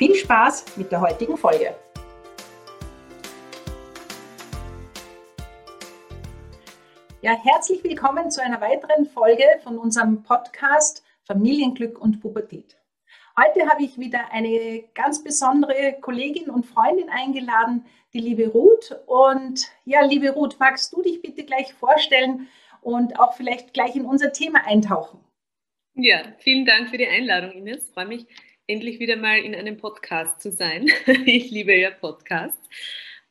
Viel Spaß mit der heutigen Folge. Ja, herzlich willkommen zu einer weiteren Folge von unserem Podcast Familienglück und Pubertät. Heute habe ich wieder eine ganz besondere Kollegin und Freundin eingeladen, die liebe Ruth. Und ja, liebe Ruth, magst du dich bitte gleich vorstellen und auch vielleicht gleich in unser Thema eintauchen? Ja, vielen Dank für die Einladung, Ines. Freue mich endlich wieder mal in einem Podcast zu sein. ich liebe ja Podcasts.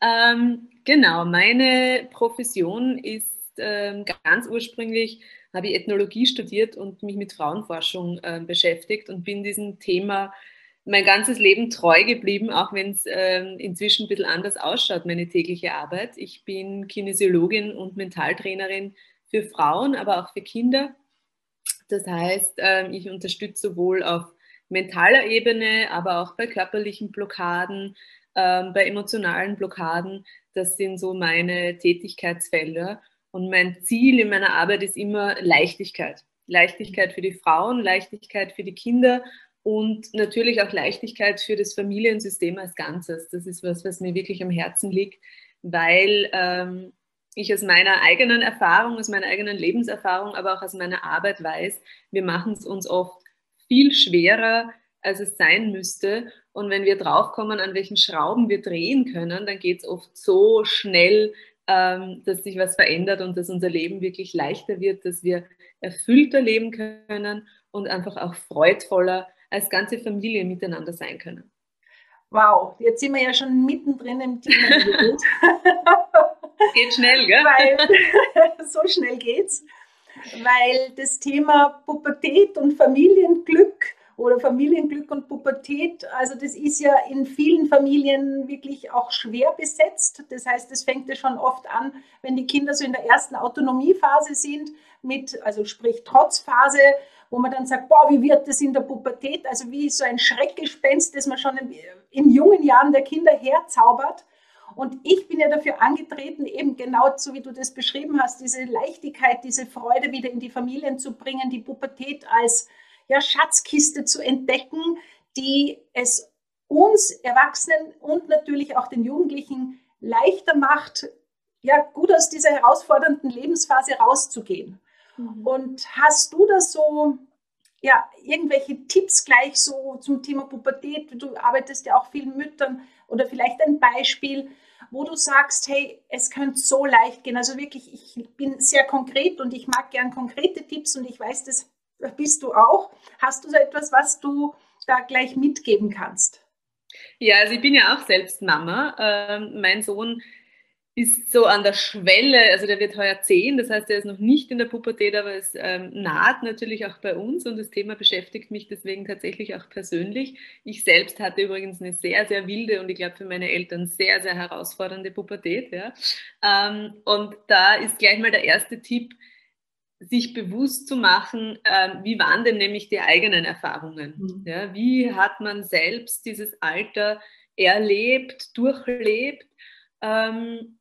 Ähm, genau, meine Profession ist ähm, ganz ursprünglich, habe ich Ethnologie studiert und mich mit Frauenforschung äh, beschäftigt und bin diesem Thema mein ganzes Leben treu geblieben, auch wenn es ähm, inzwischen ein bisschen anders ausschaut, meine tägliche Arbeit. Ich bin Kinesiologin und Mentaltrainerin für Frauen, aber auch für Kinder. Das heißt, ähm, ich unterstütze sowohl auf mentaler Ebene, aber auch bei körperlichen Blockaden, ähm, bei emotionalen Blockaden. Das sind so meine Tätigkeitsfelder. Und mein Ziel in meiner Arbeit ist immer Leichtigkeit. Leichtigkeit für die Frauen, Leichtigkeit für die Kinder und natürlich auch Leichtigkeit für das Familiensystem als Ganzes. Das ist was, was mir wirklich am Herzen liegt, weil ähm, ich aus meiner eigenen Erfahrung, aus meiner eigenen Lebenserfahrung, aber auch aus meiner Arbeit weiß, wir machen es uns oft viel schwerer, als es sein müsste. Und wenn wir draufkommen, an welchen Schrauben wir drehen können, dann geht es oft so schnell, ähm, dass sich was verändert und dass unser Leben wirklich leichter wird, dass wir erfüllter leben können und einfach auch freudvoller als ganze Familie miteinander sein können. Wow, jetzt sind wir ja schon mittendrin im Thema. Geht schnell, gell? Weil so schnell geht's weil das Thema Pubertät und Familienglück oder Familienglück und Pubertät, also das ist ja in vielen Familien wirklich auch schwer besetzt. Das heißt, es fängt ja schon oft an, wenn die Kinder so in der ersten Autonomiephase sind, mit, also sprich Trotzphase, wo man dann sagt, boah, wie wird das in der Pubertät? Also wie so ein Schreckgespenst, das man schon in, in jungen Jahren der Kinder herzaubert. Und ich bin ja dafür angetreten, eben genau so wie du das beschrieben hast, diese Leichtigkeit, diese Freude wieder in die Familien zu bringen, die Pubertät als ja, Schatzkiste zu entdecken, die es uns Erwachsenen und natürlich auch den Jugendlichen leichter macht, ja, gut aus dieser herausfordernden Lebensphase rauszugehen. Mhm. Und hast du das so, ja, irgendwelche Tipps gleich so zum Thema Pubertät? Du arbeitest ja auch viel mit Müttern oder vielleicht ein Beispiel, wo du sagst, hey, es könnte so leicht gehen. Also wirklich, ich bin sehr konkret und ich mag gern konkrete Tipps und ich weiß, das bist du auch. Hast du so etwas, was du da gleich mitgeben kannst? Ja, also ich bin ja auch selbst Mama. Ähm, mein Sohn ist so an der Schwelle, also der wird heuer zehn, das heißt, er ist noch nicht in der Pubertät, aber es ähm, naht natürlich auch bei uns und das Thema beschäftigt mich deswegen tatsächlich auch persönlich. Ich selbst hatte übrigens eine sehr, sehr wilde und ich glaube für meine Eltern sehr, sehr herausfordernde Pubertät. Ja. Ähm, und da ist gleich mal der erste Tipp, sich bewusst zu machen, ähm, wie waren denn nämlich die eigenen Erfahrungen? Mhm. Ja, wie hat man selbst dieses Alter erlebt, durchlebt? Ähm,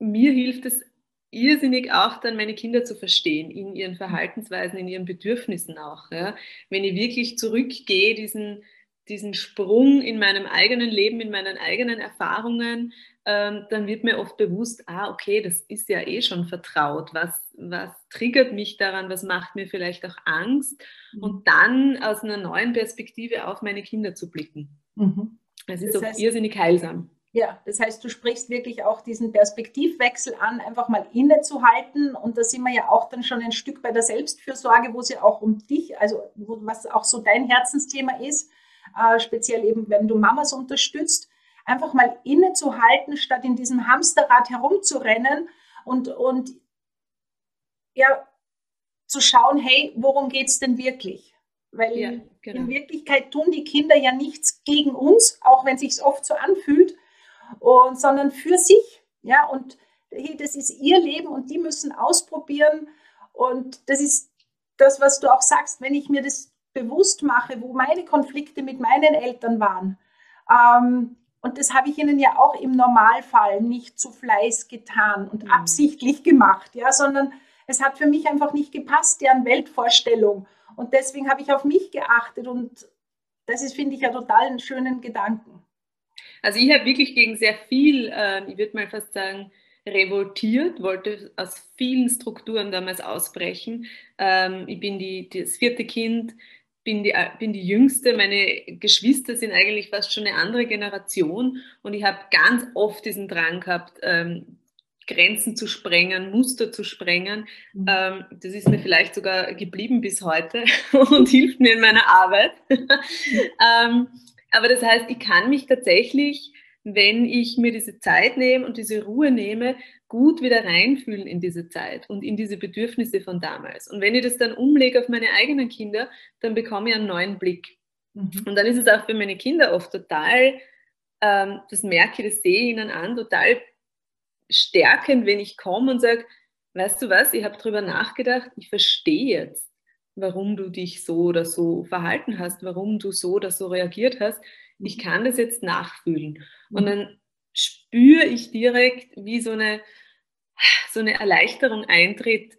mir hilft es irrsinnig auch dann meine Kinder zu verstehen, in ihren Verhaltensweisen, in ihren Bedürfnissen auch. Ja. Wenn ich wirklich zurückgehe, diesen, diesen Sprung in meinem eigenen Leben, in meinen eigenen Erfahrungen, ähm, dann wird mir oft bewusst, ah, okay, das ist ja eh schon vertraut. Was, was triggert mich daran? Was macht mir vielleicht auch Angst? Mhm. Und dann aus einer neuen Perspektive auf meine Kinder zu blicken. Mhm. Es ist das heißt, auch irrsinnig heilsam. Ja, das heißt, du sprichst wirklich auch diesen Perspektivwechsel an, einfach mal innezuhalten. Und da sind wir ja auch dann schon ein Stück bei der Selbstfürsorge, wo es ja auch um dich, also wo, was auch so dein Herzensthema ist, äh, speziell eben, wenn du Mamas unterstützt, einfach mal innezuhalten, statt in diesem Hamsterrad herumzurennen und, und ja, zu schauen, hey, worum geht es denn wirklich? Weil ja, genau. in Wirklichkeit tun die Kinder ja nichts gegen uns, auch wenn es sich oft so anfühlt, und, sondern für sich. Ja, und hey, das ist ihr Leben und die müssen ausprobieren. Und das ist das, was du auch sagst, wenn ich mir das bewusst mache, wo meine Konflikte mit meinen Eltern waren. Ähm, und das habe ich ihnen ja auch im Normalfall nicht zu Fleiß getan und mhm. absichtlich gemacht, ja, sondern es hat für mich einfach nicht gepasst, deren Weltvorstellung. Und deswegen habe ich auf mich geachtet und das ist, finde ich, ja total einen schönen Gedanken. Also ich habe wirklich gegen sehr viel, äh, ich würde mal fast sagen, revoltiert, wollte aus vielen Strukturen damals ausbrechen. Ähm, ich bin die, das vierte Kind, bin die, bin die Jüngste. Meine Geschwister sind eigentlich fast schon eine andere Generation und ich habe ganz oft diesen Drang gehabt, ähm, Grenzen zu sprengen, Muster zu sprengen. Mhm. Ähm, das ist mir vielleicht sogar geblieben bis heute und hilft mir in meiner Arbeit. ähm, aber das heißt, ich kann mich tatsächlich, wenn ich mir diese Zeit nehme und diese Ruhe nehme, gut wieder reinfühlen in diese Zeit und in diese Bedürfnisse von damals. Und wenn ich das dann umlege auf meine eigenen Kinder, dann bekomme ich einen neuen Blick. Mhm. Und dann ist es auch für meine Kinder oft total, ähm, das merke ich, das sehe ich ihnen an, total stärkend, wenn ich komme und sage, weißt du was, ich habe darüber nachgedacht, ich verstehe jetzt, warum du dich so oder so verhalten hast, warum du so oder so reagiert hast. Ich mhm. kann das jetzt nachfühlen. Und mhm. dann spüre ich direkt, wie so eine, so eine Erleichterung eintritt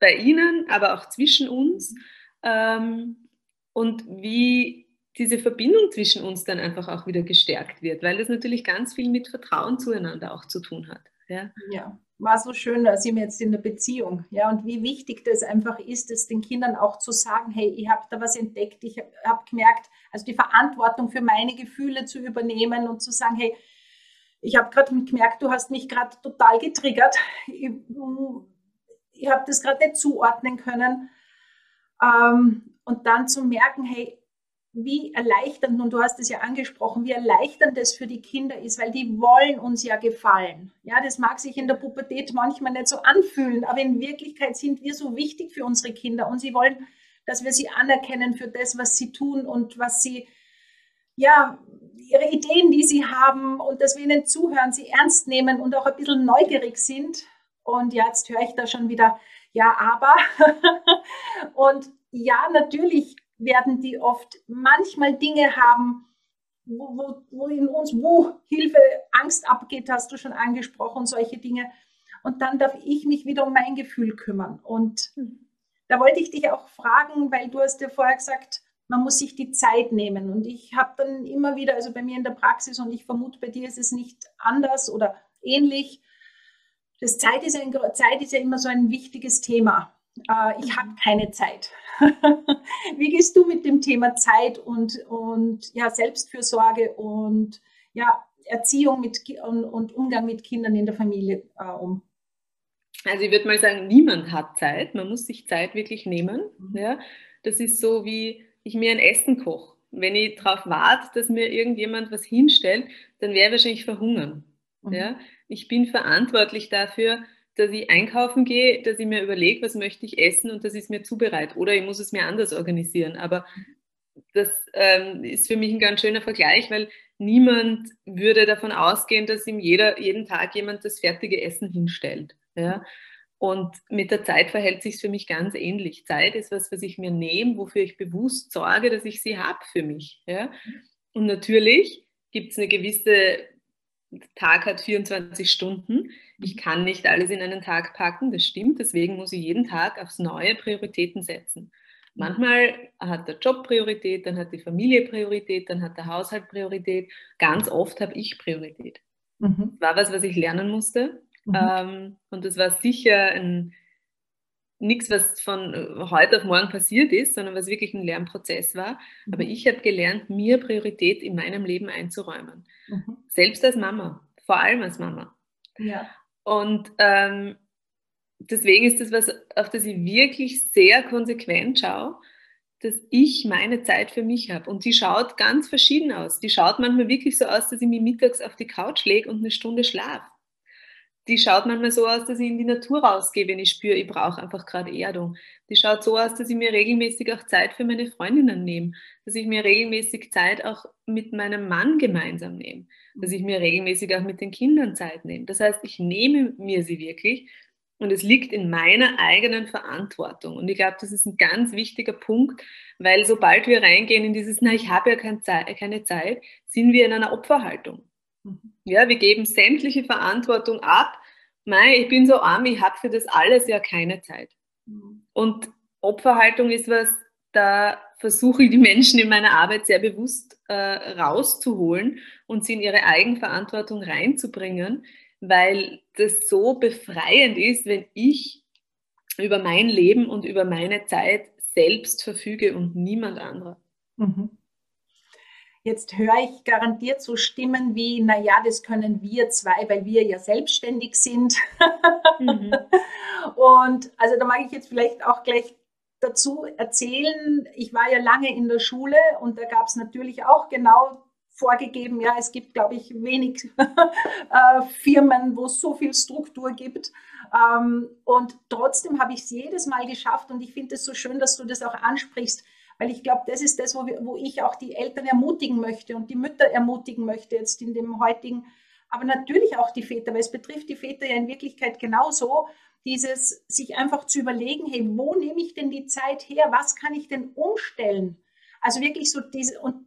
bei ihnen, aber auch zwischen uns. Ähm, und wie diese Verbindung zwischen uns dann einfach auch wieder gestärkt wird, weil das natürlich ganz viel mit Vertrauen zueinander auch zu tun hat. Ja, ja war so schön, da sind wir jetzt in der Beziehung. Ja, und wie wichtig das einfach ist, es den Kindern auch zu sagen, hey, ich habe da was entdeckt, ich habe hab gemerkt, also die Verantwortung für meine Gefühle zu übernehmen und zu sagen, hey, ich habe gerade gemerkt, du hast mich gerade total getriggert. Ich, ich habe das gerade nicht zuordnen können. Ähm, und dann zu merken, hey, wie erleichternd, und du hast es ja angesprochen, wie erleichternd das für die Kinder ist, weil die wollen uns ja gefallen. Ja, das mag sich in der Pubertät manchmal nicht so anfühlen, aber in Wirklichkeit sind wir so wichtig für unsere Kinder und sie wollen, dass wir sie anerkennen für das, was sie tun und was sie, ja, ihre Ideen, die sie haben und dass wir ihnen zuhören, sie ernst nehmen und auch ein bisschen neugierig sind. Und ja, jetzt höre ich da schon wieder, ja, aber. und ja, natürlich werden die oft manchmal Dinge haben, wo, wo, wo in uns, wo Hilfe, Angst abgeht, hast du schon angesprochen, solche Dinge. Und dann darf ich mich wieder um mein Gefühl kümmern. Und da wollte ich dich auch fragen, weil du hast ja vorher gesagt, man muss sich die Zeit nehmen. Und ich habe dann immer wieder, also bei mir in der Praxis, und ich vermute, bei dir ist es nicht anders oder ähnlich, das Zeit ist, ein, Zeit ist ja immer so ein wichtiges Thema. Äh, ich habe keine Zeit. Wie gehst du mit dem Thema Zeit und, und ja, Selbstfürsorge und ja, Erziehung mit, und, und Umgang mit Kindern in der Familie äh, um? Also ich würde mal sagen, niemand hat Zeit. Man muss sich Zeit wirklich nehmen. Mhm. Ja? Das ist so, wie ich mir ein Essen koche. Wenn ich darauf warte, dass mir irgendjemand was hinstellt, dann werde ich wahrscheinlich verhungern. Mhm. Ja? Ich bin verantwortlich dafür, dass ich einkaufen gehe, dass ich mir überlege, was möchte ich essen und dass ich es mir zubereite. Oder ich muss es mir anders organisieren. Aber das ähm, ist für mich ein ganz schöner Vergleich, weil niemand würde davon ausgehen, dass ihm jeder, jeden Tag jemand das fertige Essen hinstellt. Ja? Und mit der Zeit verhält sich für mich ganz ähnlich. Zeit ist was, was ich mir nehme, wofür ich bewusst sorge, dass ich sie habe für mich. Ja? Und natürlich gibt es eine gewisse, Tag hat 24 Stunden. Ich kann nicht alles in einen Tag packen, das stimmt. Deswegen muss ich jeden Tag aufs Neue Prioritäten setzen. Manchmal hat der Job Priorität, dann hat die Familie Priorität, dann hat der Haushalt Priorität. Ganz oft habe ich Priorität. Mhm. Das war was, was ich lernen musste. Mhm. Ähm, und das war sicher ein, nichts, was von äh, heute auf morgen passiert ist, sondern was wirklich ein Lernprozess war. Mhm. Aber ich habe gelernt, mir Priorität in meinem Leben einzuräumen. Mhm. Selbst als Mama, vor allem als Mama. Ja. Und ähm, deswegen ist das was, auf das ich wirklich sehr konsequent schaue, dass ich meine Zeit für mich habe. Und die schaut ganz verschieden aus. Die schaut manchmal wirklich so aus, dass ich mich mittags auf die Couch lege und eine Stunde schlafe. Die schaut manchmal so aus, dass ich in die Natur rausgehe, wenn ich spüre, ich brauche einfach gerade Erdung. Die schaut so aus, dass ich mir regelmäßig auch Zeit für meine Freundinnen nehme, dass ich mir regelmäßig Zeit auch mit meinem Mann gemeinsam nehme, dass ich mir regelmäßig auch mit den Kindern Zeit nehme. Das heißt, ich nehme mir sie wirklich und es liegt in meiner eigenen Verantwortung. Und ich glaube, das ist ein ganz wichtiger Punkt, weil sobald wir reingehen in dieses, na, ich habe ja keine Zeit, sind wir in einer Opferhaltung. Mhm. Ja, wir geben sämtliche Verantwortung ab. Mei, ich bin so arm, ich habe für das alles ja keine Zeit. Mhm. Und Opferhaltung ist was, da versuche ich die Menschen in meiner Arbeit sehr bewusst äh, rauszuholen und sie in ihre Eigenverantwortung reinzubringen, weil das so befreiend ist, wenn ich über mein Leben und über meine Zeit selbst verfüge und niemand anderer. Mhm. Jetzt höre ich garantiert so Stimmen wie, naja, das können wir zwei, weil wir ja selbstständig sind. Mhm. Und also da mag ich jetzt vielleicht auch gleich dazu erzählen, ich war ja lange in der Schule und da gab es natürlich auch genau vorgegeben, ja, es gibt, glaube ich, wenig äh, Firmen, wo es so viel Struktur gibt. Ähm, und trotzdem habe ich es jedes Mal geschafft und ich finde es so schön, dass du das auch ansprichst, weil ich glaube, das ist das, wo, wir, wo ich auch die Eltern ermutigen möchte und die Mütter ermutigen möchte jetzt in dem heutigen, aber natürlich auch die Väter, weil es betrifft die Väter ja in Wirklichkeit genauso, dieses sich einfach zu überlegen, hey, wo nehme ich denn die Zeit her? Was kann ich denn umstellen? Also wirklich so diese, und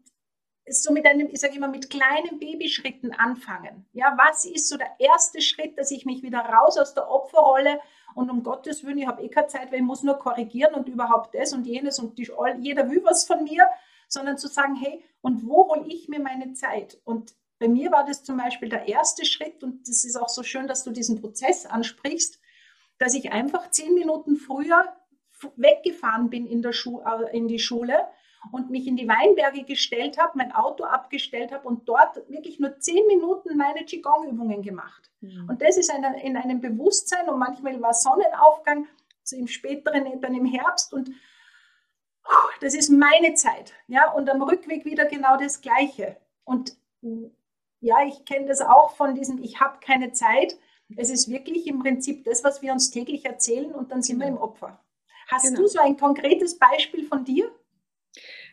so mit einem, ich sage immer, mit kleinen Babyschritten anfangen. Ja, was ist so der erste Schritt, dass ich mich wieder raus aus der Opferrolle und um Gottes Willen, ich habe eh keine Zeit, weil ich muss nur korrigieren und überhaupt das und jenes und die, jeder will was von mir, sondern zu sagen, hey, und wo hole ich mir meine Zeit? Und bei mir war das zum Beispiel der erste Schritt und das ist auch so schön, dass du diesen Prozess ansprichst, dass ich einfach zehn Minuten früher weggefahren bin in, der Schu äh, in die Schule und mich in die Weinberge gestellt habe, mein Auto abgestellt habe und dort wirklich nur zehn Minuten meine Qigong-Übungen gemacht. Mhm. Und das ist eine, in einem Bewusstsein und manchmal war Sonnenaufgang, so im späteren, dann im Herbst und das ist meine Zeit. Ja, und am Rückweg wieder genau das Gleiche. Und ja, ich kenne das auch von diesem, ich habe keine Zeit. Es ist wirklich im Prinzip das, was wir uns täglich erzählen und dann sind genau. wir im Opfer. Hast genau. du so ein konkretes Beispiel von dir?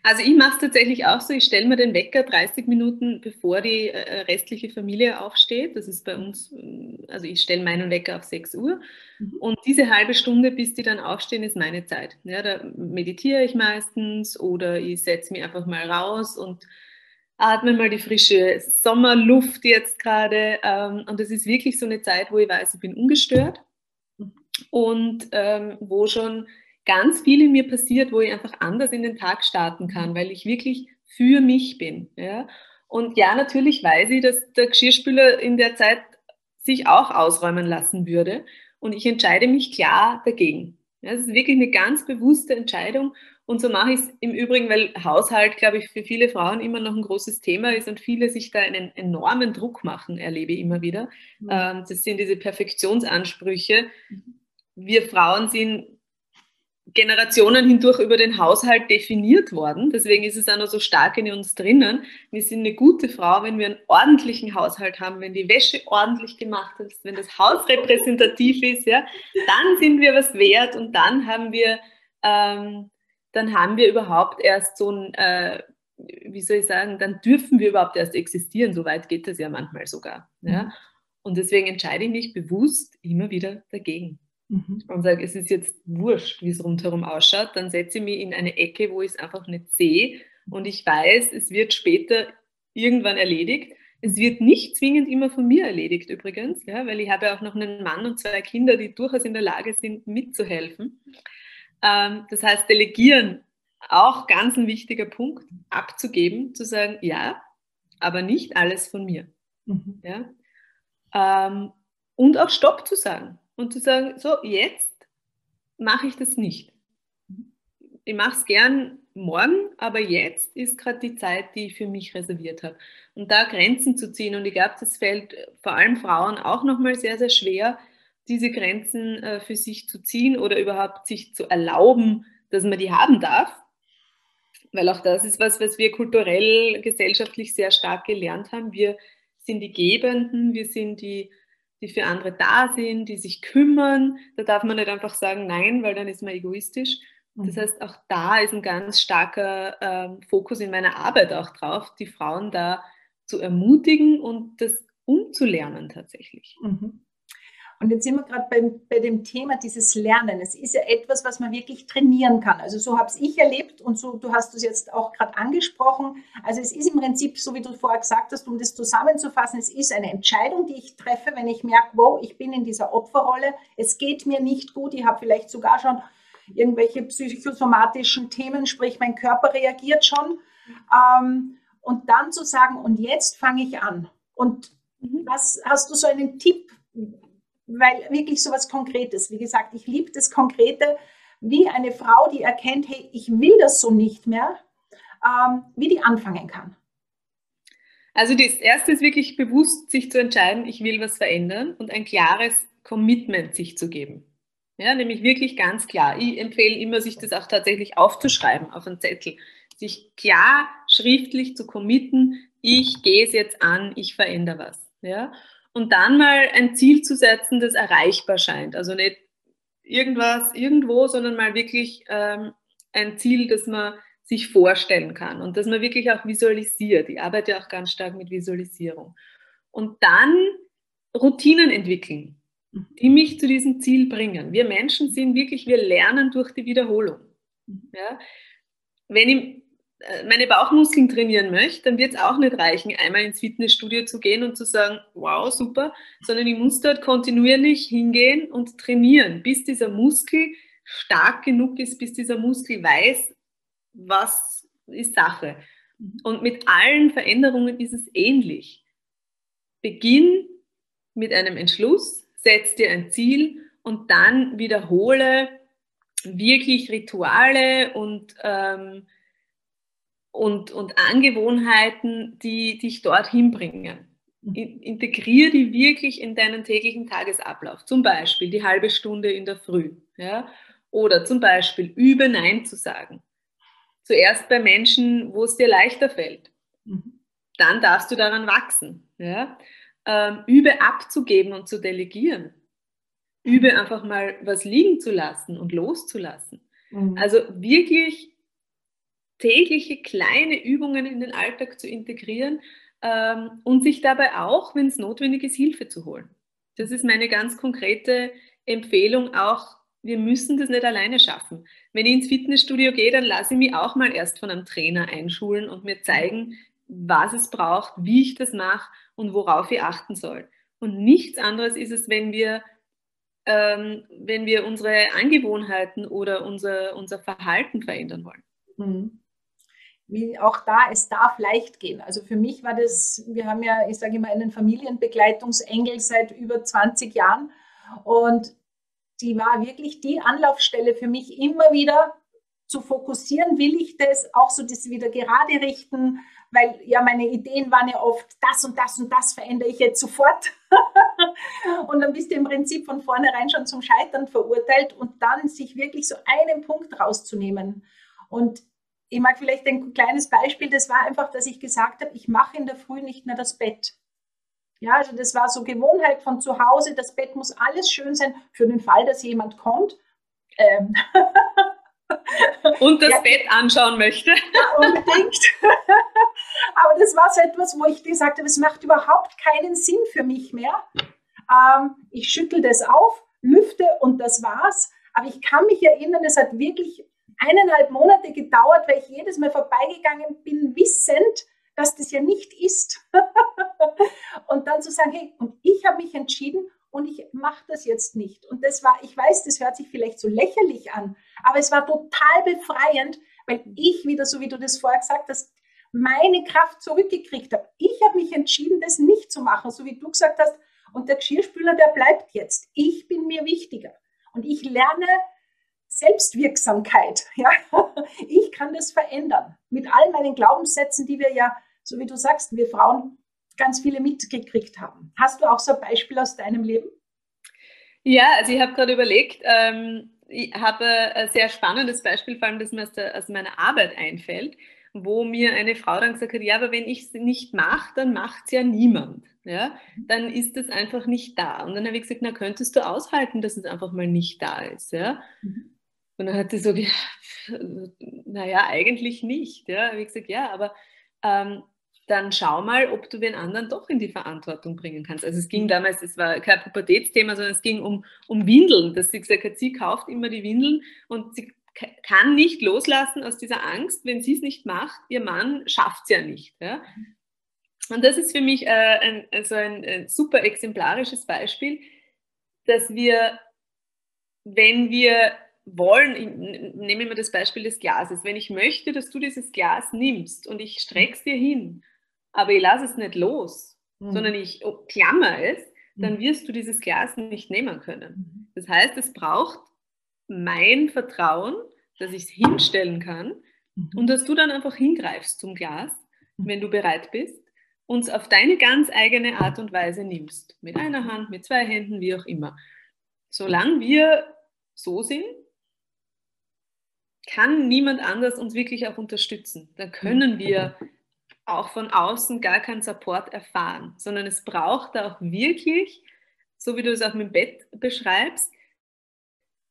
Also ich mache es tatsächlich auch so, ich stelle mir den Wecker 30 Minuten, bevor die äh, restliche Familie aufsteht. Das ist bei uns, mm, also ich stelle meinen Wecker auf 6 Uhr mhm. und diese halbe Stunde, bis die dann aufstehen, ist meine Zeit. Ja, da meditiere ich meistens oder ich setze mich einfach mal raus und atme mal die frische Sommerluft jetzt gerade. Ähm, und das ist wirklich so eine Zeit, wo ich weiß, ich bin ungestört mhm. und ähm, wo schon ganz viel in mir passiert, wo ich einfach anders in den Tag starten kann, weil ich wirklich für mich bin. Ja? Und ja, natürlich weiß ich, dass der Geschirrspüler in der Zeit sich auch ausräumen lassen würde. Und ich entscheide mich klar dagegen. Ja, das ist wirklich eine ganz bewusste Entscheidung. Und so mache ich es im Übrigen, weil Haushalt, glaube ich, für viele Frauen immer noch ein großes Thema ist und viele sich da einen enormen Druck machen, erlebe ich immer wieder. Mhm. Ähm, das sind diese Perfektionsansprüche. Wir Frauen sind Generationen hindurch über den Haushalt definiert worden. Deswegen ist es auch noch so stark in uns drinnen. Wir sind eine gute Frau, wenn wir einen ordentlichen Haushalt haben, wenn die Wäsche ordentlich gemacht ist, wenn das Haus repräsentativ ist, ja, dann sind wir was wert und dann haben wir, ähm, dann haben wir überhaupt erst so ein, äh, wie soll ich sagen, dann dürfen wir überhaupt erst existieren. So weit geht das ja manchmal sogar. Ja. Und deswegen entscheide ich mich bewusst immer wieder dagegen mhm. und sage, es ist jetzt wurscht, wie es rundherum ausschaut, dann setze ich mich in eine Ecke, wo ich es einfach nicht sehe und ich weiß, es wird später irgendwann erledigt. Es wird nicht zwingend immer von mir erledigt übrigens, ja, weil ich habe ja auch noch einen Mann und zwei Kinder, die durchaus in der Lage sind, mitzuhelfen. Ähm, das heißt, delegieren auch ganz ein wichtiger Punkt, abzugeben, zu sagen, ja, aber nicht alles von mir. Mhm. Ja? Ähm, und auch Stopp zu sagen und zu sagen, so, jetzt mache ich das nicht. Ich mache es gern morgen, aber jetzt ist gerade die Zeit, die ich für mich reserviert habe. Und da Grenzen zu ziehen, und ich glaube, das fällt vor allem Frauen auch nochmal sehr, sehr schwer, diese Grenzen äh, für sich zu ziehen oder überhaupt sich zu erlauben, dass man die haben darf. Weil auch das ist was, was wir kulturell, gesellschaftlich sehr stark gelernt haben. Wir sind die Gebenden, wir sind die die für andere da sind, die sich kümmern. Da darf man nicht einfach sagen Nein, weil dann ist man egoistisch. Das mhm. heißt, auch da ist ein ganz starker ähm, Fokus in meiner Arbeit auch drauf, die Frauen da zu ermutigen und das umzulernen tatsächlich. Mhm. Und jetzt sind wir gerade bei, bei dem Thema dieses Lernen. Es ist ja etwas, was man wirklich trainieren kann. Also so habe ich erlebt und so, du hast es jetzt auch gerade angesprochen. Also es ist im Prinzip, so wie du vorher gesagt hast, um das zusammenzufassen, es ist eine Entscheidung, die ich treffe, wenn ich merke, wow, ich bin in dieser Opferrolle, es geht mir nicht gut, ich habe vielleicht sogar schon irgendwelche psychosomatischen Themen, sprich mein Körper reagiert schon. Ähm, und dann zu sagen, und jetzt fange ich an. Und mhm. was hast du so einen Tipp, weil wirklich so was Konkretes. Wie gesagt, ich liebe das Konkrete, wie eine Frau, die erkennt, hey, ich will das so nicht mehr, ähm, wie die anfangen kann. Also das Erste ist wirklich bewusst, sich zu entscheiden, ich will was verändern und ein klares Commitment sich zu geben. Ja, nämlich wirklich ganz klar. Ich empfehle immer, sich das auch tatsächlich aufzuschreiben auf einen Zettel. Sich klar schriftlich zu committen, ich gehe es jetzt an, ich verändere was. Ja? Und dann mal ein Ziel zu setzen, das erreichbar scheint. Also nicht irgendwas irgendwo, sondern mal wirklich ähm, ein Ziel, das man sich vorstellen kann und das man wirklich auch visualisiert. Ich arbeite auch ganz stark mit Visualisierung. Und dann Routinen entwickeln, die mich zu diesem Ziel bringen. Wir Menschen sind wirklich, wir lernen durch die Wiederholung. Ja? Wenn ich meine Bauchmuskeln trainieren möchte, dann wird es auch nicht reichen, einmal ins Fitnessstudio zu gehen und zu sagen, wow, super, sondern ich muss dort kontinuierlich hingehen und trainieren, bis dieser Muskel stark genug ist, bis dieser Muskel weiß, was ist Sache. Mhm. Und mit allen Veränderungen ist es ähnlich. Beginn mit einem Entschluss, setz dir ein Ziel und dann wiederhole wirklich Rituale und ähm, und, und Angewohnheiten, die dich dorthin bringen. Mhm. Integriere die wirklich in deinen täglichen Tagesablauf. Zum Beispiel die halbe Stunde in der Früh. Ja? Oder zum Beispiel übe Nein zu sagen. Zuerst bei Menschen, wo es dir leichter fällt. Mhm. Dann darfst du daran wachsen. Ja? Ähm, übe abzugeben und zu delegieren. Übe einfach mal was liegen zu lassen und loszulassen. Mhm. Also wirklich tägliche kleine Übungen in den Alltag zu integrieren ähm, und sich dabei auch, wenn es notwendig ist, Hilfe zu holen. Das ist meine ganz konkrete Empfehlung auch. Wir müssen das nicht alleine schaffen. Wenn ich ins Fitnessstudio gehe, dann lasse ich mich auch mal erst von einem Trainer einschulen und mir zeigen, was es braucht, wie ich das mache und worauf ich achten soll. Und nichts anderes ist es, wenn wir, ähm, wenn wir unsere Angewohnheiten oder unser, unser Verhalten verändern wollen. Mhm wie auch da, es darf leicht gehen. Also für mich war das, wir haben ja, ich sage immer, einen Familienbegleitungsengel seit über 20 Jahren und die war wirklich die Anlaufstelle für mich immer wieder zu fokussieren, will ich das, auch so das wieder gerade richten, weil ja meine Ideen waren ja oft, das und das und das verändere ich jetzt sofort. und dann bist du im Prinzip von vornherein schon zum Scheitern verurteilt und dann sich wirklich so einen Punkt rauszunehmen. Und ich mag vielleicht ein kleines Beispiel, das war einfach, dass ich gesagt habe, ich mache in der Früh nicht mehr das Bett. Ja, also das war so Gewohnheit von zu Hause, das Bett muss alles schön sein für den Fall, dass jemand kommt. Ähm. Und das ja. Bett anschauen möchte. Ja, unbedingt. Aber das war so etwas, wo ich gesagt habe, es macht überhaupt keinen Sinn für mich mehr. Ähm, ich schüttel das auf, lüfte und das war's. Aber ich kann mich erinnern, es hat wirklich eineinhalb Monate gedauert, weil ich jedes Mal vorbeigegangen bin, wissend, dass das ja nicht ist. und dann zu sagen, hey, und ich habe mich entschieden und ich mache das jetzt nicht. Und das war, ich weiß, das hört sich vielleicht so lächerlich an, aber es war total befreiend, weil ich wieder, so wie du das vorher gesagt hast, meine Kraft zurückgekriegt habe. Ich habe mich entschieden, das nicht zu machen, so wie du gesagt hast. Und der Geschirrspüler, der bleibt jetzt. Ich bin mir wichtiger. Und ich lerne Selbstwirksamkeit. Ja? Ich kann das verändern mit all meinen Glaubenssätzen, die wir ja, so wie du sagst, wir Frauen ganz viele mitgekriegt haben. Hast du auch so ein Beispiel aus deinem Leben? Ja, also ich habe gerade überlegt, ähm, ich habe ein sehr spannendes Beispiel, vor allem, das mir aus, der, aus meiner Arbeit einfällt, wo mir eine Frau dann gesagt hat, ja, aber wenn ich es nicht mache, dann macht es ja niemand. ja, dann ist das einfach nicht da. Und dann habe ich gesagt, na, könntest du aushalten, dass es einfach mal nicht da ist, ja? Mhm. Und dann hat sie so gesagt, naja, eigentlich nicht, ja. Habe ich gesagt, ja, aber ähm, dann schau mal, ob du den anderen doch in die Verantwortung bringen kannst. Also es ging mhm. damals, es war kein Pubertätsthema, sondern es ging um, um Windeln, dass sie gesagt hat, sie kauft immer die Windeln und sie kann nicht loslassen aus dieser Angst, wenn sie es nicht macht, ihr Mann schafft es ja nicht. Ja? Und das ist für mich äh, ein, also ein, ein super exemplarisches Beispiel, dass wir, wenn wir wollen, ich nehme immer das Beispiel des Glases, wenn ich möchte, dass du dieses Glas nimmst und ich strecke es dir hin, aber ich lasse es nicht los, mhm. sondern ich klammer es, dann mhm. wirst du dieses Glas nicht nehmen können. Mhm. Das heißt, es braucht mein Vertrauen, dass ich es hinstellen kann mhm. und dass du dann einfach hingreifst zum Glas, wenn du bereit bist, und es auf deine ganz eigene Art und Weise nimmst. Mit einer Hand, mit zwei Händen, wie auch immer. Solange wir so sind, kann niemand anders uns wirklich auch unterstützen. Dann können wir auch von außen gar keinen Support erfahren, sondern es braucht da auch wirklich, so wie du es auch mit dem Bett beschreibst,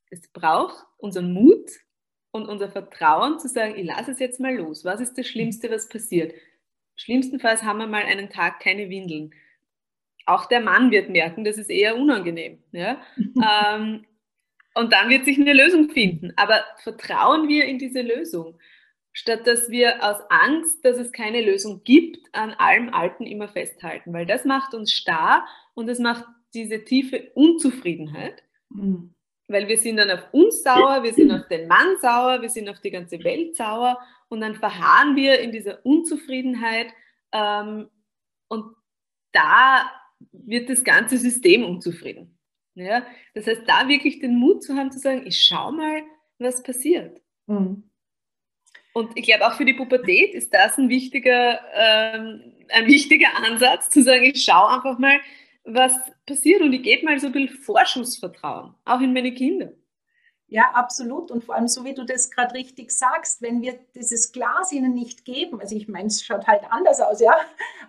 es braucht unseren Mut und unser Vertrauen zu sagen, ich lasse es jetzt mal los. Was ist das Schlimmste, was passiert? Schlimmstenfalls haben wir mal einen Tag keine Windeln. Auch der Mann wird merken, das ist eher unangenehm. Ja? ähm, und dann wird sich eine Lösung finden. Aber vertrauen wir in diese Lösung statt dass wir aus Angst, dass es keine Lösung gibt, an allem Alten immer festhalten, weil das macht uns starr und das macht diese tiefe Unzufriedenheit, mhm. weil wir sind dann auf uns sauer, wir sind auf den Mann sauer, wir sind auf die ganze Welt sauer und dann verharren wir in dieser Unzufriedenheit ähm, und da wird das ganze System unzufrieden. Ja? Das heißt, da wirklich den Mut zu haben, zu sagen, ich schau mal, was passiert. Mhm. Und ich glaube, auch für die Pubertät ist das ein wichtiger, ähm, ein wichtiger Ansatz, zu sagen, ich schaue einfach mal, was passiert und ich gebe mal so ein bisschen Vorschussvertrauen, auch in meine Kinder. Ja, absolut. Und vor allem, so wie du das gerade richtig sagst, wenn wir dieses Glas ihnen nicht geben, also ich meine, es schaut halt anders aus, ja,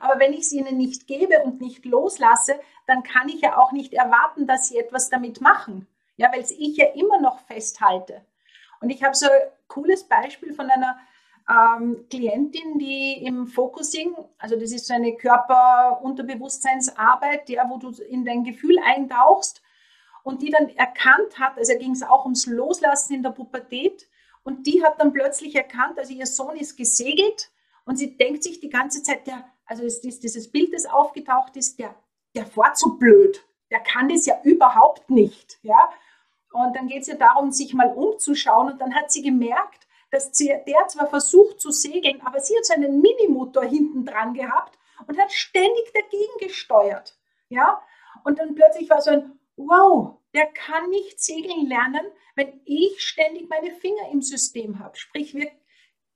aber wenn ich es ihnen nicht gebe und nicht loslasse, dann kann ich ja auch nicht erwarten, dass sie etwas damit machen. Ja, weil ich ja immer noch festhalte. Und ich habe so ein cooles Beispiel von einer ähm, Klientin, die im Focusing, also das ist so eine Körper-Unterbewusstseinsarbeit, ja, wo du in dein Gefühl eintauchst und die dann erkannt hat, also ging es auch ums Loslassen in der Pubertät und die hat dann plötzlich erkannt, also ihr Sohn ist gesegelt und sie denkt sich die ganze Zeit, der, also ist dieses Bild, das aufgetaucht ist, der, der fährt so blöd, der kann das ja überhaupt nicht, ja, und dann geht es ja darum, sich mal umzuschauen. Und dann hat sie gemerkt, dass der zwar versucht zu segeln, aber sie hat so einen Minimotor hinten dran gehabt und hat ständig dagegen gesteuert. Ja? Und dann plötzlich war so ein, wow, der kann nicht segeln lernen, wenn ich ständig meine Finger im System habe. Sprich, wir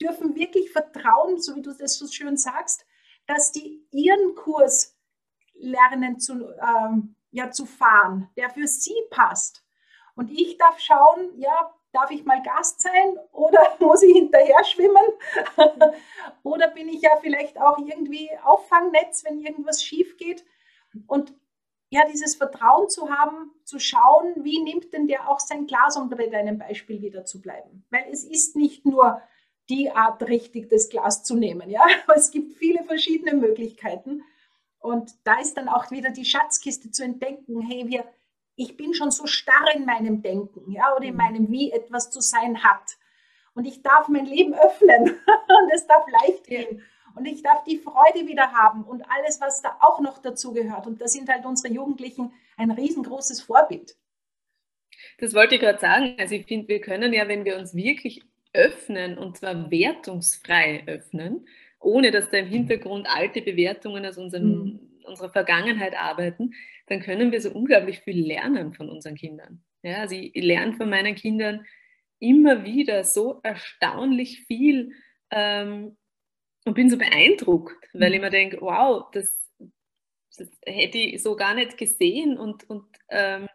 dürfen wirklich vertrauen, so wie du das so schön sagst, dass die ihren Kurs lernen zu, ähm, ja, zu fahren, der für sie passt. Und ich darf schauen, ja, darf ich mal Gast sein oder muss ich hinterher schwimmen? oder bin ich ja vielleicht auch irgendwie Auffangnetz, wenn irgendwas schief geht? Und ja, dieses Vertrauen zu haben, zu schauen, wie nimmt denn der auch sein Glas, um bei deinem Beispiel wieder zu bleiben. Weil es ist nicht nur die Art richtig, das Glas zu nehmen. Ja? Es gibt viele verschiedene Möglichkeiten. Und da ist dann auch wieder die Schatzkiste zu entdecken, hey, wir, ich bin schon so starr in meinem Denken, ja, oder in mhm. meinem, wie etwas zu sein hat. Und ich darf mein Leben öffnen und es darf leicht gehen. Ja. Und ich darf die Freude wieder haben und alles, was da auch noch dazu gehört. Und da sind halt unsere Jugendlichen ein riesengroßes Vorbild. Das wollte ich gerade sagen. Also ich finde, wir können ja, wenn wir uns wirklich öffnen und zwar wertungsfrei öffnen, ohne dass da im Hintergrund alte Bewertungen aus unserem, mhm. unserer Vergangenheit arbeiten, dann können wir so unglaublich viel lernen von unseren Kindern. Ja, also ich lerne von meinen Kindern immer wieder so erstaunlich viel ähm, und bin so beeindruckt, weil mhm. ich mir denke, wow, das, das, hätte ich so gar nicht gesehen und, und ähm,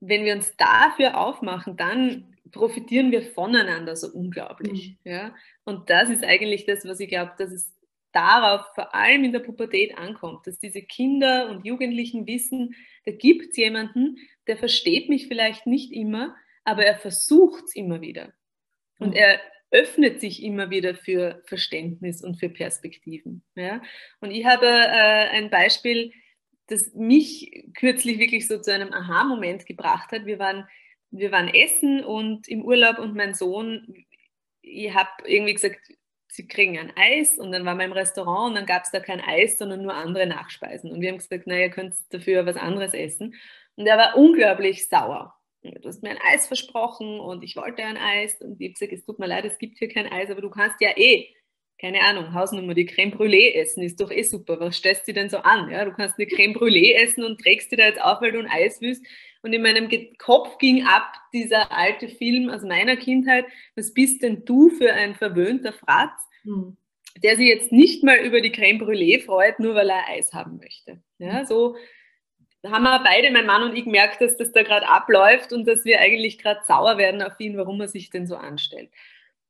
wenn wir uns dafür aufmachen, dann profitieren wir voneinander so unglaublich. Mhm. Ja? Und das ist eigentlich das, was ich glaube, dass es darauf vor allem in der Pubertät ankommt, dass diese Kinder und Jugendlichen wissen, da gibt es jemanden, der versteht mich vielleicht nicht immer, aber er versucht es immer wieder. Und mhm. er öffnet sich immer wieder für Verständnis und für Perspektiven. Ja? Und ich habe äh, ein Beispiel, das mich kürzlich wirklich so zu einem Aha-Moment gebracht hat. Wir waren, wir waren essen und im Urlaub und mein Sohn, ich habe irgendwie gesagt, sie kriegen ein Eis und dann waren wir im Restaurant und dann gab es da kein Eis, sondern nur andere Nachspeisen. Und wir haben gesagt, naja, ihr könnt dafür was anderes essen. Und er war unglaublich sauer. Du hast mir ein Eis versprochen und ich wollte ein Eis. Und ich habe gesagt, es tut mir leid, es gibt hier kein Eis, aber du kannst ja eh, keine Ahnung, Hausnummer, die Creme Brûlée essen, ist doch eh super. Was stellst du denn so an? Ja, du kannst eine Creme Brûlée essen und trägst dir da jetzt auf, weil du ein Eis willst. Und in meinem Kopf ging ab dieser alte Film aus meiner Kindheit, was bist denn du für ein verwöhnter Fratz, hm. der sich jetzt nicht mal über die Creme Brûlée freut, nur weil er Eis haben möchte. Ja, hm. so haben wir beide, mein Mann und ich, gemerkt, dass das da gerade abläuft und dass wir eigentlich gerade sauer werden auf ihn, warum er sich denn so anstellt.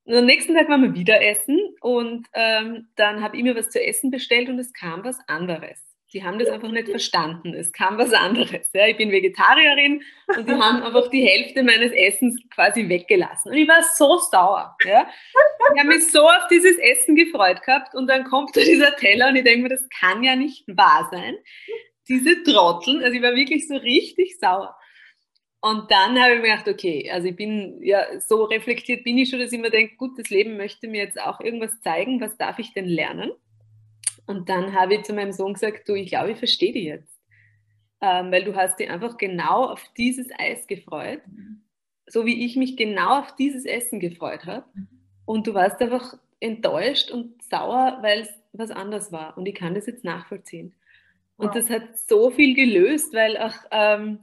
Und am nächsten Tag waren wir wieder essen und ähm, dann habe ich mir was zu essen bestellt und es kam was anderes. Die haben das einfach nicht verstanden. Es kam was anderes. Ja. Ich bin Vegetarierin und die haben einfach die Hälfte meines Essens quasi weggelassen. Und ich war so sauer. Ja. Ich habe mich so auf dieses Essen gefreut gehabt und dann kommt da dieser Teller und ich denke mir, das kann ja nicht wahr sein. Diese Trotteln, also ich war wirklich so richtig sauer. Und dann habe ich mir gedacht, okay, also ich bin ja so reflektiert bin ich schon, dass ich mir denke, gut, das Leben möchte mir jetzt auch irgendwas zeigen, was darf ich denn lernen? Und dann habe ich zu meinem Sohn gesagt, du, ich glaube, ich verstehe dich jetzt. Ähm, weil du hast dich einfach genau auf dieses Eis gefreut, so wie ich mich genau auf dieses Essen gefreut habe. Und du warst einfach enttäuscht und sauer, weil es was anderes war. Und ich kann das jetzt nachvollziehen. Und das hat so viel gelöst, weil auch ähm,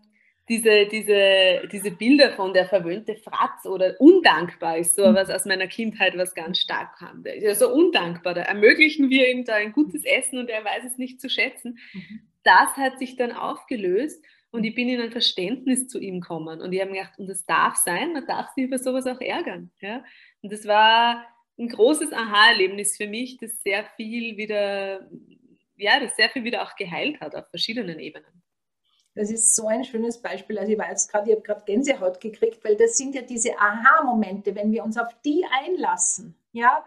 diese, diese, diese Bilder von der verwöhnte Fratz oder undankbar ist so mhm. was aus meiner Kindheit, was ganz stark kam. Der ist ja so undankbar. Da ermöglichen wir ihm da ein gutes Essen und er weiß es nicht zu schätzen. Mhm. Das hat sich dann aufgelöst und ich bin in ein Verständnis zu ihm gekommen. Und ich habe mir gedacht, und das darf sein, man darf sich über sowas auch ärgern. Ja? Und das war ein großes Aha-Erlebnis für mich, das sehr viel wieder, ja, das sehr viel wieder auch geheilt hat auf verschiedenen Ebenen. Das ist so ein schönes Beispiel. Also ich war jetzt gerade, ich habe gerade Gänsehaut gekriegt, weil das sind ja diese Aha-Momente, wenn wir uns auf die einlassen, ja,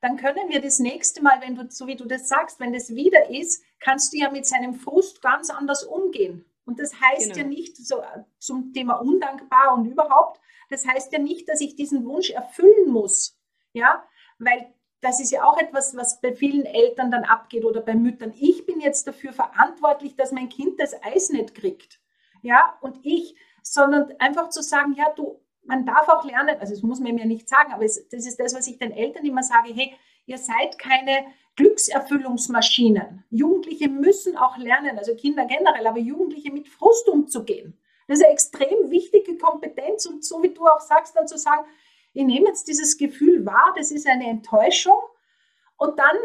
dann können wir das nächste Mal, wenn du, so wie du das sagst, wenn das wieder ist, kannst du ja mit seinem Frust ganz anders umgehen. Und das heißt genau. ja nicht so zum Thema undankbar und überhaupt, das heißt ja nicht, dass ich diesen Wunsch erfüllen muss, ja, weil das ist ja auch etwas, was bei vielen Eltern dann abgeht oder bei Müttern. Ich bin jetzt dafür verantwortlich, dass mein Kind das Eis nicht kriegt. Ja, und ich, sondern einfach zu sagen, ja, du, man darf auch lernen, also das muss man mir nicht sagen, aber es, das ist das, was ich den Eltern immer sage, hey, ihr seid keine Glückserfüllungsmaschinen. Jugendliche müssen auch lernen, also Kinder generell, aber Jugendliche mit Frust umzugehen. Das ist eine extrem wichtige Kompetenz und so wie du auch sagst, dann zu sagen, ich nehme jetzt dieses Gefühl wahr, das ist eine Enttäuschung und dann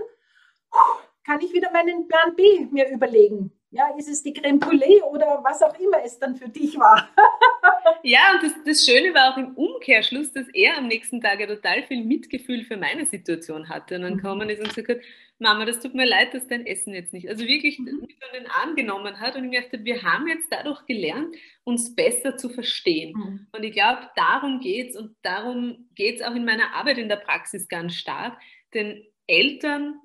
kann ich wieder meinen Plan B mir überlegen. Ja, ist es die Creme Brûlée oder was auch immer es dann für dich war? ja, und das, das Schöne war auch im Umkehrschluss, dass er am nächsten Tag ja total viel Mitgefühl für meine Situation hatte. Und dann mhm. kam man ist und gesagt hat, Mama, das tut mir leid, dass dein Essen jetzt nicht, also wirklich mhm. mich an den Arm genommen hat und ich dachte, wir haben jetzt dadurch gelernt, uns besser zu verstehen. Mhm. Und ich glaube, darum geht es und darum geht es auch in meiner Arbeit in der Praxis ganz stark, den Eltern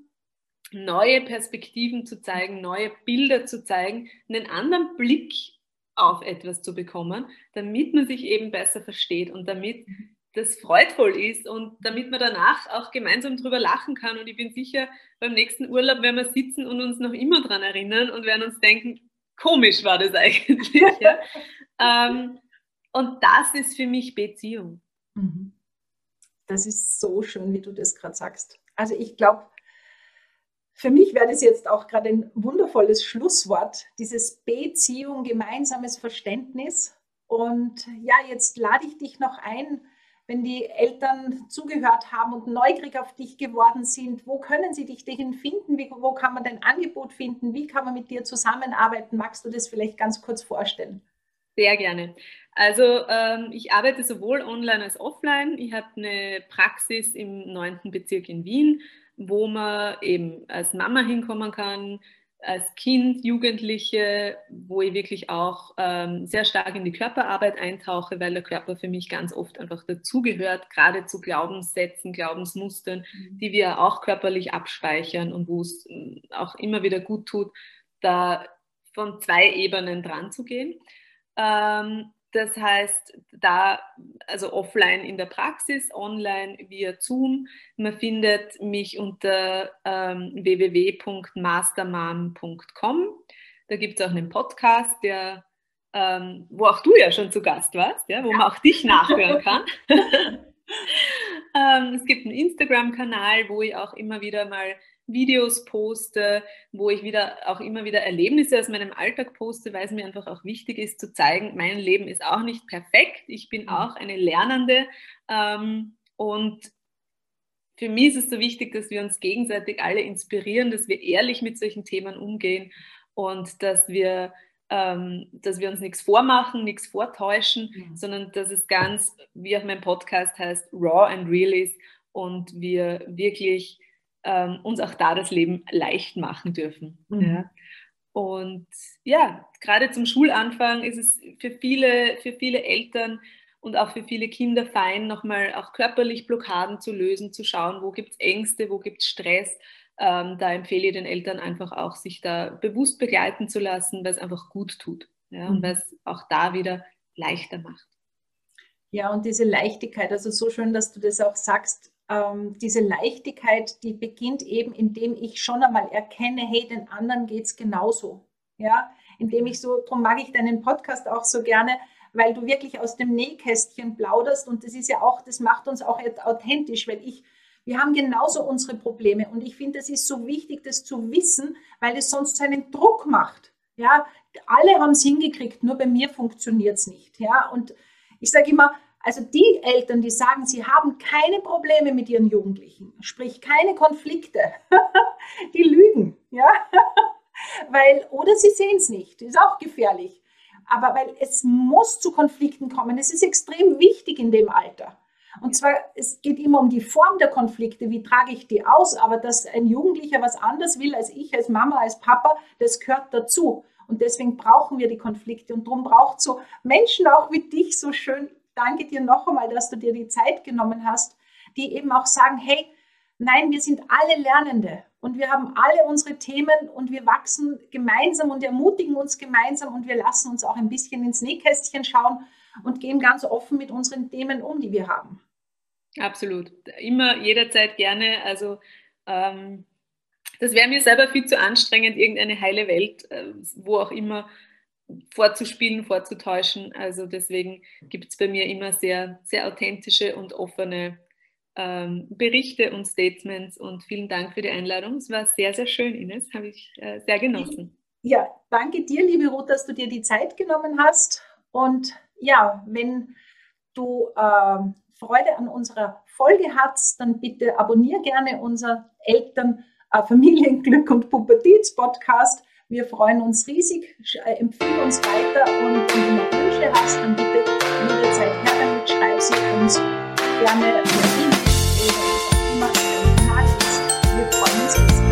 neue Perspektiven zu zeigen, neue Bilder zu zeigen, einen anderen Blick auf etwas zu bekommen, damit man sich eben besser versteht und damit das freudvoll ist und damit man danach auch gemeinsam drüber lachen kann. Und ich bin sicher, beim nächsten Urlaub werden wir sitzen und uns noch immer daran erinnern und werden uns denken, komisch war das eigentlich. ja? ähm, und das ist für mich Beziehung. Mhm. Das ist so schön, wie du das gerade sagst. Also ich glaube, für mich wäre das jetzt auch gerade ein wundervolles Schlusswort, dieses Beziehung, gemeinsames Verständnis. Und ja, jetzt lade ich dich noch ein, wenn die Eltern zugehört haben und neugierig auf dich geworden sind, wo können sie dich denn finden? Wie, wo kann man dein Angebot finden? Wie kann man mit dir zusammenarbeiten? Magst du das vielleicht ganz kurz vorstellen? Sehr gerne. Also ähm, ich arbeite sowohl online als offline. Ich habe eine Praxis im 9. Bezirk in Wien wo man eben als Mama hinkommen kann, als Kind, Jugendliche, wo ich wirklich auch ähm, sehr stark in die Körperarbeit eintauche, weil der Körper für mich ganz oft einfach dazugehört, gerade zu Glaubenssätzen, Glaubensmustern, mhm. die wir auch körperlich abspeichern und wo es äh, auch immer wieder gut tut, da von zwei Ebenen dran zu gehen. Ähm, das heißt, da, also offline in der Praxis, online via Zoom. Man findet mich unter ähm, www.mastermom.com. Da gibt es auch einen Podcast, der, ähm, wo auch du ja schon zu Gast warst, ja, wo ja. man auch dich nachhören kann. ähm, es gibt einen Instagram-Kanal, wo ich auch immer wieder mal Videos poste, wo ich wieder auch immer wieder Erlebnisse aus meinem Alltag poste, weil es mir einfach auch wichtig ist zu zeigen, mein Leben ist auch nicht perfekt. Ich bin mhm. auch eine Lernende ähm, und für mich ist es so wichtig, dass wir uns gegenseitig alle inspirieren, dass wir ehrlich mit solchen Themen umgehen und dass wir, ähm, dass wir uns nichts vormachen, nichts vortäuschen, mhm. sondern dass es ganz, wie auch mein Podcast heißt, raw and real ist und wir wirklich ähm, uns auch da das Leben leicht machen dürfen. Mhm. Ja. Und ja, gerade zum Schulanfang ist es für viele, für viele Eltern und auch für viele Kinder fein, nochmal auch körperlich Blockaden zu lösen, zu schauen, wo gibt es Ängste, wo gibt es Stress. Ähm, da empfehle ich den Eltern einfach auch, sich da bewusst begleiten zu lassen, weil es einfach gut tut ja, und mhm. weil es auch da wieder leichter macht. Ja, und diese Leichtigkeit, also so schön, dass du das auch sagst, ähm, diese Leichtigkeit, die beginnt eben, indem ich schon einmal erkenne, hey, den anderen geht es genauso. Ja, indem ich so, darum mag ich deinen Podcast auch so gerne, weil du wirklich aus dem Nähkästchen plauderst und das ist ja auch, das macht uns auch authentisch, weil ich, wir haben genauso unsere Probleme und ich finde, es ist so wichtig, das zu wissen, weil es sonst so einen Druck macht. Ja, alle haben es hingekriegt, nur bei mir funktioniert es nicht. Ja, und ich sage immer, also die Eltern, die sagen, sie haben keine Probleme mit ihren Jugendlichen, sprich keine Konflikte, die lügen, ja, weil oder sie sehen es nicht, ist auch gefährlich. Aber weil es muss zu Konflikten kommen, es ist extrem wichtig in dem Alter. Und zwar, es geht immer um die Form der Konflikte, wie trage ich die aus, aber dass ein Jugendlicher was anderes will als ich, als Mama, als Papa, das gehört dazu. Und deswegen brauchen wir die Konflikte. Und darum braucht so Menschen auch wie dich so schön danke dir noch einmal, dass du dir die Zeit genommen hast, die eben auch sagen, hey, nein, wir sind alle Lernende und wir haben alle unsere Themen und wir wachsen gemeinsam und ermutigen uns gemeinsam und wir lassen uns auch ein bisschen ins Nähkästchen schauen und gehen ganz offen mit unseren Themen um, die wir haben. Absolut. Immer jederzeit gerne. Also ähm, das wäre mir selber viel zu anstrengend, irgendeine heile Welt, äh, wo auch immer vorzuspielen, vorzutäuschen. Also deswegen gibt es bei mir immer sehr, sehr authentische und offene ähm, Berichte und Statements. Und vielen Dank für die Einladung. Es war sehr, sehr schön, Ines. Habe ich äh, sehr genossen. Ja, danke dir, liebe Ruth, dass du dir die Zeit genommen hast. Und ja, wenn du äh, Freude an unserer Folge hast, dann bitte abonniere gerne unser Eltern, äh, Familienglück und Pubertäts-Podcast wir freuen uns riesig, äh, empfehle uns weiter und wenn du noch Wünsche hast, dann bitte jederzeit her damit, schreib sie uns gerne per E-Mail oder was auch immer. Wir freuen uns riesig.